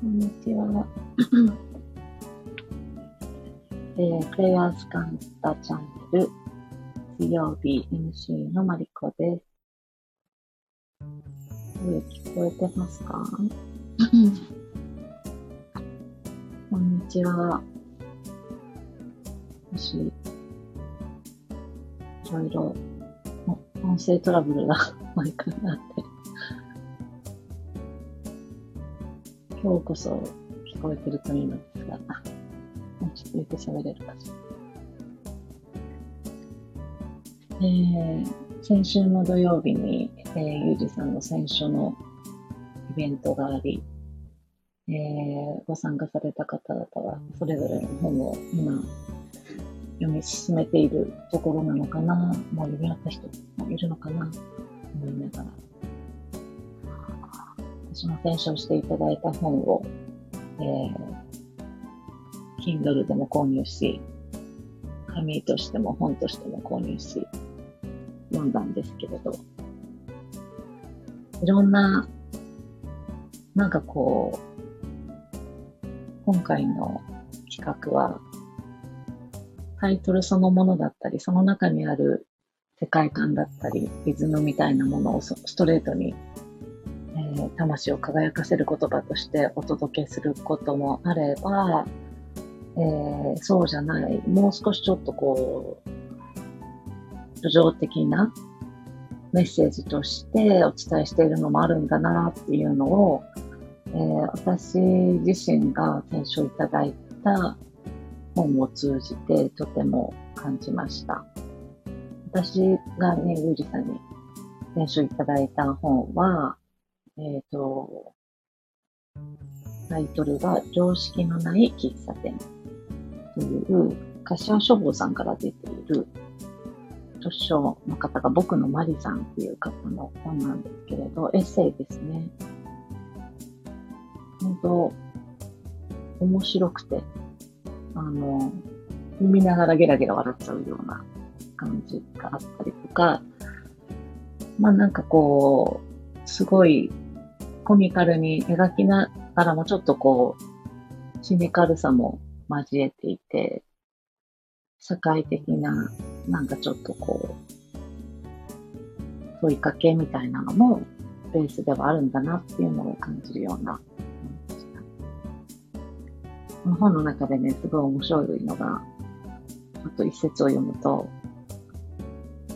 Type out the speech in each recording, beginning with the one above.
こんにちは。えー、プレイヤーズカンタチャンネル、水曜日 MC のマリコです。声聞こえてますか？こんにちは。もし、いろいろ、音声トラブルが毎回あって、今日こそ聞こえてるといいのですが、言って喋れるかしら。えー、先週の土曜日に、えー、ゆうじさんの選書のイベントがあり、えー、ご参加された方々は、それぞれの本を今、読み進めているところなのかな、もう読み終わった人もいるのかな、思いながら私も選書していただいた本を、えー、Kindle でも購入し、紙としても本としても購入し、読んだんですけれど、いろんな、なんかこう、今回の企画は、タイトルそのものだったり、その中にある世界観だったり、リズムみたいなものをストレートにえー、魂を輝かせる言葉としてお届けすることもあれば、えー、そうじゃない、もう少しちょっとこう、叙情的なメッセージとしてお伝えしているのもあるんだなっていうのを、えー、私自身が選書いただいた本を通じてとても感じました。私がね、ゆうじさんに選書いただいた本は、えっ、ー、と、タイトルが常識のない喫茶店という柏書房さんから出ている著書の方が僕のマリさんっていう方の本なんですけれど、エッセイですね。本当、面白くて、あの、読みながらゲラゲラ笑っちゃうような感じがあったりとか、まあなんかこう、すごいコミカルに描きながらもちょっとこう、シニカルさも交えていて、社会的な、なんかちょっとこう、問いかけみたいなのもベースではあるんだなっていうのを感じるようなこの本の中でね、すごい面白いのが、ちょっと一節を読むと、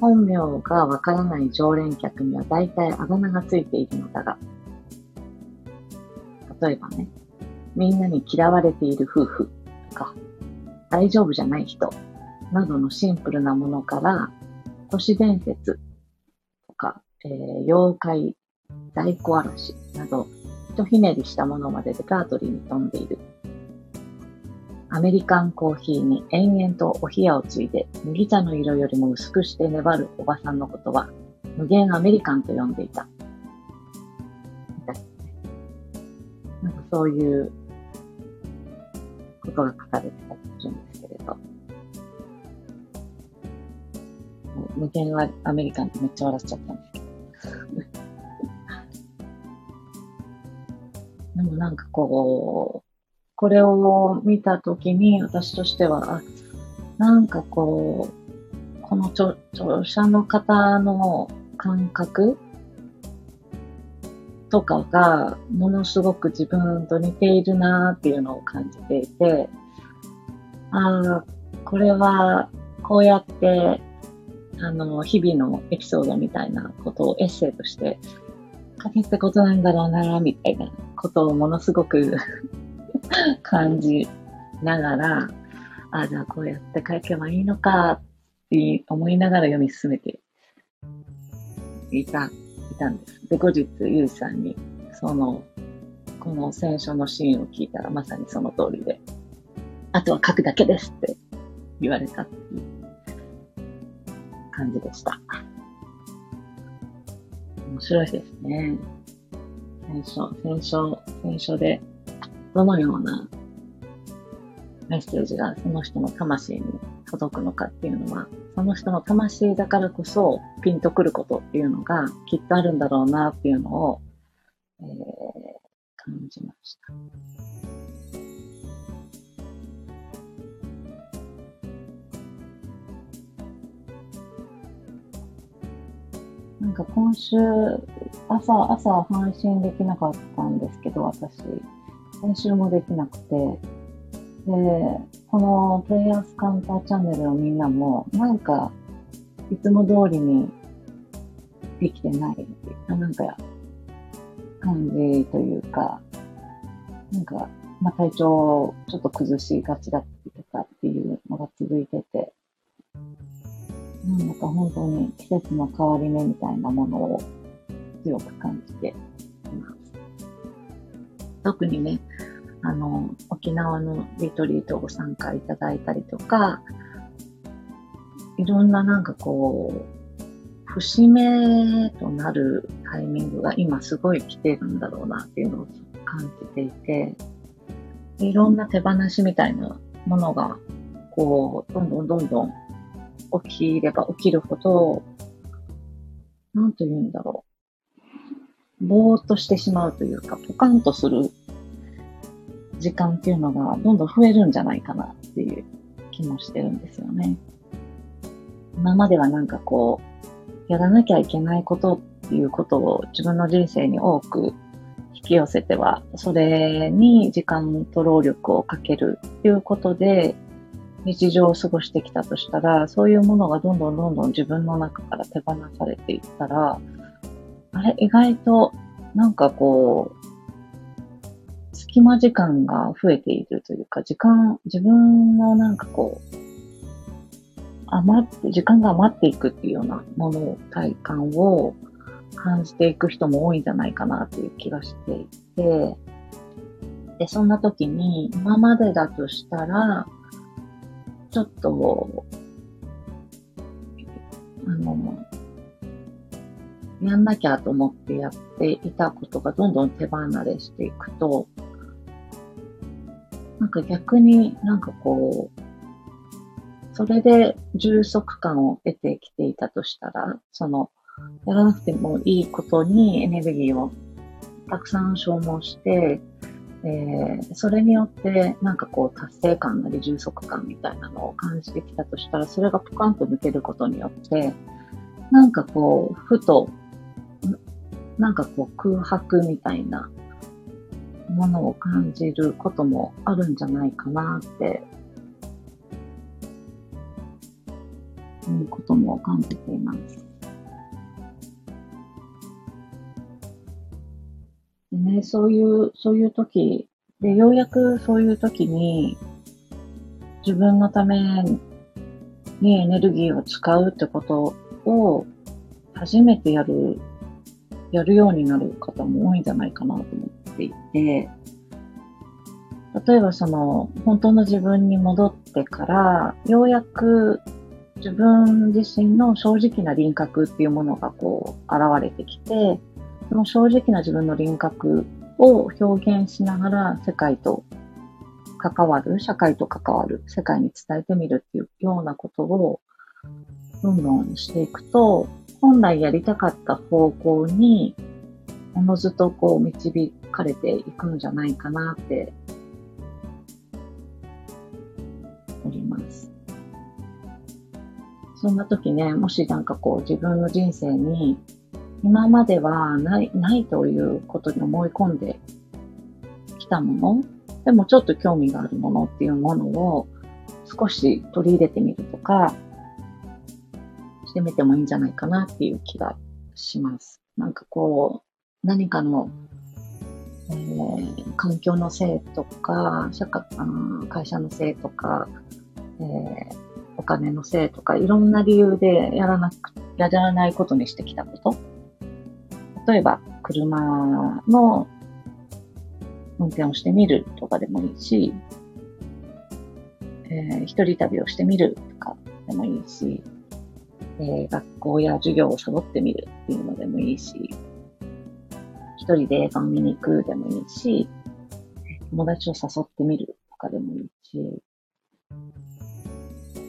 本名がわからない常連客には大体あだ名がついているのだが、例えばね、みんなに嫌われている夫婦。か、大丈夫じゃない人などのシンプルなものから、都市伝説とか、えー、妖怪、大小嵐など、ひとひねりしたものまでレパートリーに飛んでいる。アメリカンコーヒーに延々とお冷やをついで、麦茶の色よりも薄くして粘るおばさんのことは、無限アメリカンと呼んでいた。なんかそういうことが書かれてたりするんですけれど。無限はアメリカンってめっちゃ笑っちゃったんですけど。でもなんかこう、これを見たときに私としては、なんかこう、この著著者の方の感覚とかがものすごく自分と似ているなっていうのを感じていて、ああ、これはこうやって、あの、日々のエピソードみたいなことをエッセイとして書けたことなんだろうな、みたいなことをものすごく 感じながら、ああ、じゃあこうやって書けばいいのかって思いながら読み進めていたいたんです。で、後日、ゆうさんに、その、この選書のシーンを聞いたらまさにその通りで、あとは書くだけですって言われたっていう感じでした。面白いですね。戦書、戦書、戦書でどのようなメッセージがその人の魂に届くのかっていうのは、その人の魂だからこそピンとくることっていうのがきっとあるんだろうなっていうのを、えー、感じました。なんか今週、朝、朝配信できなかったんですけど、私、先週もできなくて、で、このプレイヤースカウンターチャンネルのみんなも、なんか、いつも通りにできてないっていう、なんか、感じというか、なんか、まあ、体調をちょっと崩しがちだったりとかっていうのが続いてて、なんか本当に季節の変わり目みたいなものを強く感じています。特にね、あの、沖縄のリトリートをご参加いただいたりとか、いろんななんかこう、節目となるタイミングが今すごい来てるんだろうなっていうのを感じていて、いろんな手放しみたいなものが、こう、どんどんどんどん起きれば起きるほど、なんと言うんだろう。ぼーっとしてしまうというか、ポカンとする時間っていうのがどんどん増えるんじゃないかなっていう気もしてるんですよね。今まではなんかこう、やらなきゃいけないことっていうことを自分の人生に多く引き寄せては、それに時間と労力をかけるっていうことで、日常を過ごしてきたとしたら、そういうものがどんどんどんどん自分の中から手放されていったら、あれ、意外となんかこう、隙間時間が増えているというか、時間、自分のなんかこう、余って、時間が余っていくっていうようなものを、体感を感じていく人も多いんじゃないかなっていう気がしていて、で、そんな時に、今までだとしたら、ちょっと、あの、やんなきゃと思ってやっていたことがどんどん手離れしていくと、なんか逆になんかこう、それで充足感を得てきていたとしたら、その、やらなくてもいいことにエネルギーをたくさん消耗して、えー、それによってなんかこう達成感なり充足感みたいなのを感じてきたとしたら、それがポカンと抜けることによって、なんかこう、ふと、なんかこう空白みたいなものを感じることもあるんじゃないかなっていうことも感じています。でね、そういう、そういう時、で、ようやくそういう時に、自分のためにエネルギーを使うってことを初めてやる、やるようになる方も多いんじゃないかなと思ってっていて、例えばその、本当の自分に戻ってから、ようやく自分自身の正直な輪郭っていうものがこう、現れてきて、その正直な自分の輪郭を表現しながら世界と関わる、社会と関わる、世界に伝えてみるっていうようなことをどんどんしていくと、本来やりたかった方向に、おのずとこう導かれていくんじゃないかなっております。そんな時ね、もしなんかこう自分の人生に今まではない、ないということに思い込んできたもの、でもちょっと興味があるものっていうものを少し取り入れてみるとか、してみてもいいんじゃないかなっていう気がします。なんかこう、何かの、えー、環境のせいとか、社会あの会社のせいとか、えー、お金のせいとか、いろんな理由でやらなく、やらないことにしてきたこと。例えば、車の運転をしてみるとかでもいいし、ええー、一人旅をしてみるとかでもいいし、えー、学校や授業をサボってみるっていうのでもいいし、一人で映画を見に行くでもいいし、友達を誘ってみるとかでもいいし、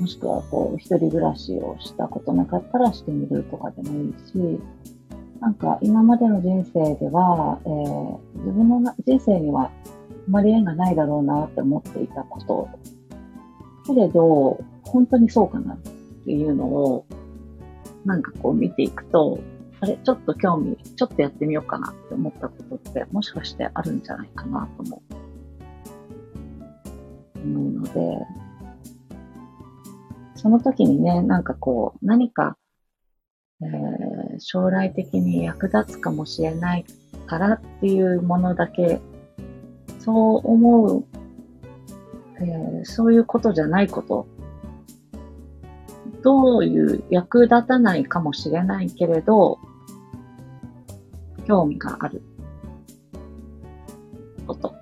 もしくはこう、一人暮らしをしたことなかったらしてみるとかでもいいし、なんか今までの人生では、えー、自分の人生にはあまり縁がないだろうなって思っていたこと。けれど、本当にそうかなっていうのを、なんかこう見ていくと、あれ、ちょっと興味、ちょっとやってみようかなって思ったことって、もしかしてあるんじゃないかなと思う。思うので、その時にね、なんかこう、何かえー、将来的に役立つかもしれないからっていうものだけ、そう思う、えー、そういうことじゃないこと、どういう役立たないかもしれないけれど、興味があること。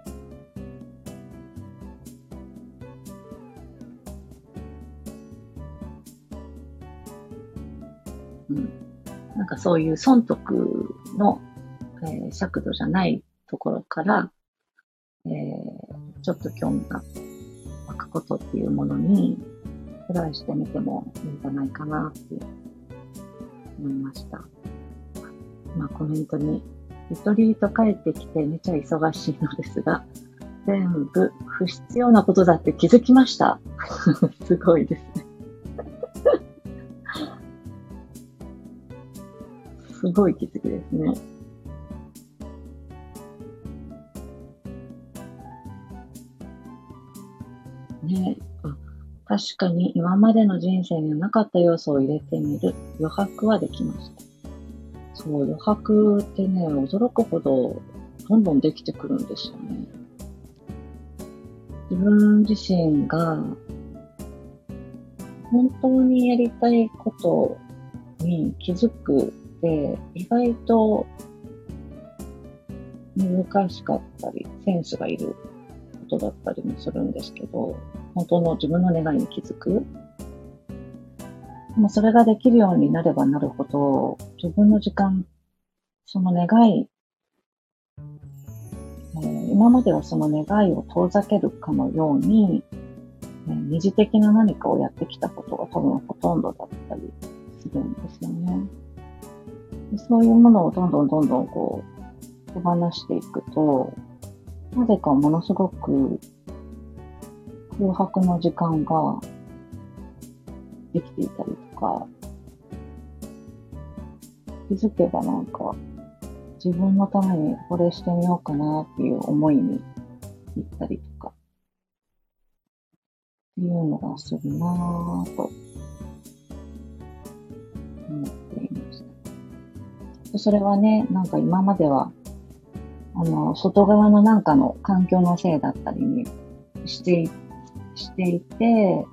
うん、なんかそういう損得の、えー、尺度じゃないところから、えー、ちょっと興味が湧くことっていうものにトライしてみてもいいんじゃないかなって思いました。まあコメントに、リトリート帰ってきてめちゃ忙しいのですが、全部不必要なことだって気づきました。すごいですね。すごい気づきですね。ねあ確かに今までの人生にはなかった要素を入れてみる余白はできました。そう、余白ってね、驚くほどどんどんできてくるんですよね。自分自身が本当にやりたいことに気づくって意外と難しかったり、センスがいることだったりもするんですけど、本当の自分の願いに気づく。でもそれができるようになればなるほど、自分の時間、その願い、えー、今まではその願いを遠ざけるかのように、えー、二次的な何かをやってきたことが多分ほとんどだったりするんですよね。そういうものをどんどんどんどんこう、手放していくと、なぜかものすごく空白の時間ができていたりとか、気づけばなんか自分のためにこれしてみようかなっていう思いに行ったりとか、っていうのがするなぁと。思っていました。それはね、なんか今までは、あの、外側のなんかの環境のせいだったりにしてしていて、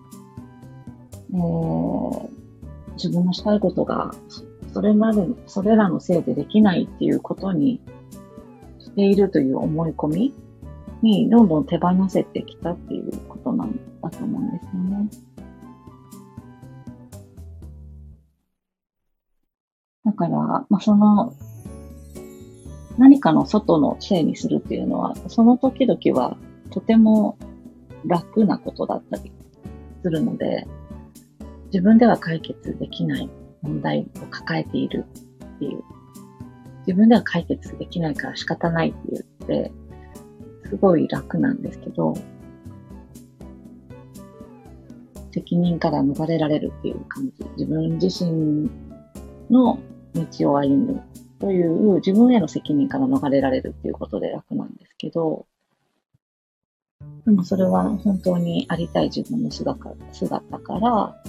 えー、自分のしたいことが、それまで、それらのせいでできないっていうことにしているという思い込みにどんどん手放せてきたっていうことなんだと思うんですよね。だから、まあ、その、何かの外のせいにするっていうのは、その時々はとても楽なことだったりするので、自分では解決できない問題を抱えているっていう、自分では解決できないから仕方ないって言って、すごい楽なんですけど、責任から逃れられるっていう感じ。自分自身の道を歩むという自分への責任から逃れられるっていうことで楽なんですけど、でもそれは本当にありたい自分の姿姿から、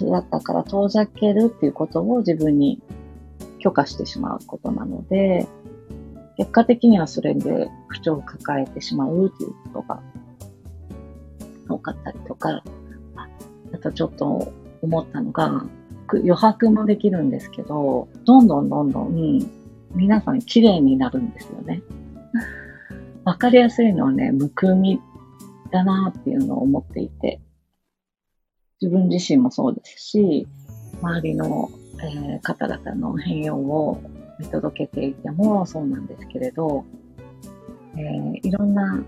姿から遠ざけるっていうことを自分に許可してしまうことなので、結果的にはそれで不調を抱えてしまうっていうことが多かったりとか、あとちょっと思ったのが、余白もできるんですけど、どんどんどんどん皆さん綺麗になるんですよね。わかりやすいのはね、むくみだなっていうのを思っていて、自分自身もそうですし、周りの、えー、方々の変容を見届けていてもそうなんですけれど、えー、いろんな、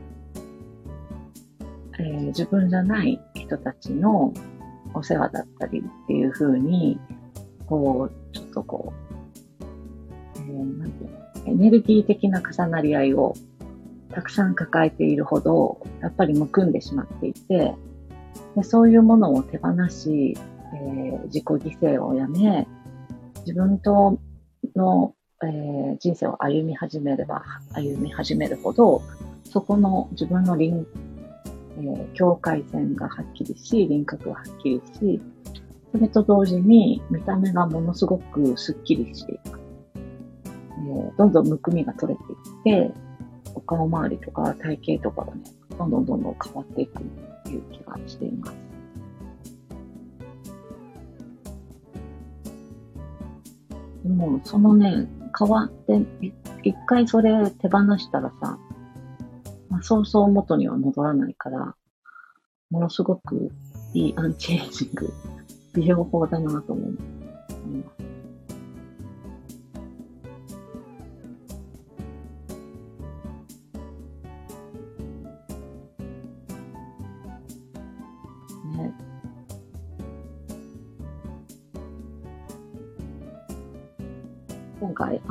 えー、自分じゃない人たちのお世話だったりっていう風に、こう、ちょっとこう、えー、なんていうの、エネルギー的な重なり合いをたくさん抱えているほど、やっぱりむくんでしまっていて、でそういうものを手放し、えー、自己犠牲をやめ、自分との、えー、人生を歩み始めれば歩み始めるほど、そこの自分の輪、えー、境界線がはっきりし、輪郭がはっきりし、それと同時に見た目がものすごくスッキリしていく。えー、どんどんむくみが取れていって、お顔周りとか体型とかがね、どんどんどんどん変わっていくっていう気がしています。でも、そのね、変わって、一回それ手放したらさ、まあ、そうそう元には戻らないから、ものすごくいいアンチエイジング、美容法だなと思います。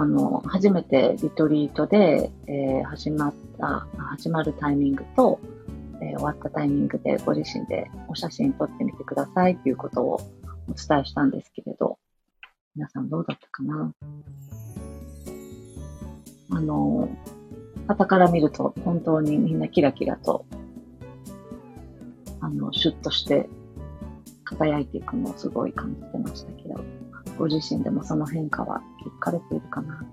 あの、初めてリトリートで、えー、始まった、始まるタイミングと、えー、終わったタイミングでご自身でお写真撮ってみてくださいということをお伝えしたんですけれど、皆さんどうだったかな？あの、方から見ると本当にみんなキラキラと、あの、シュッとして輝いていくのをすごい感じてましたけど、ご自身でもその変化は聞かれているかな？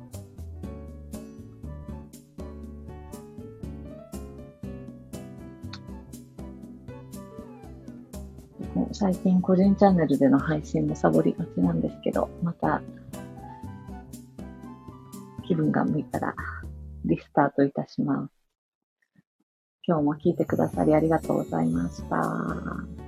最近個人チャンネルでの配信もサボりがちなんですけど、また気分が向いたらリスタートいたします。今日も聞いてくださりありがとうございました。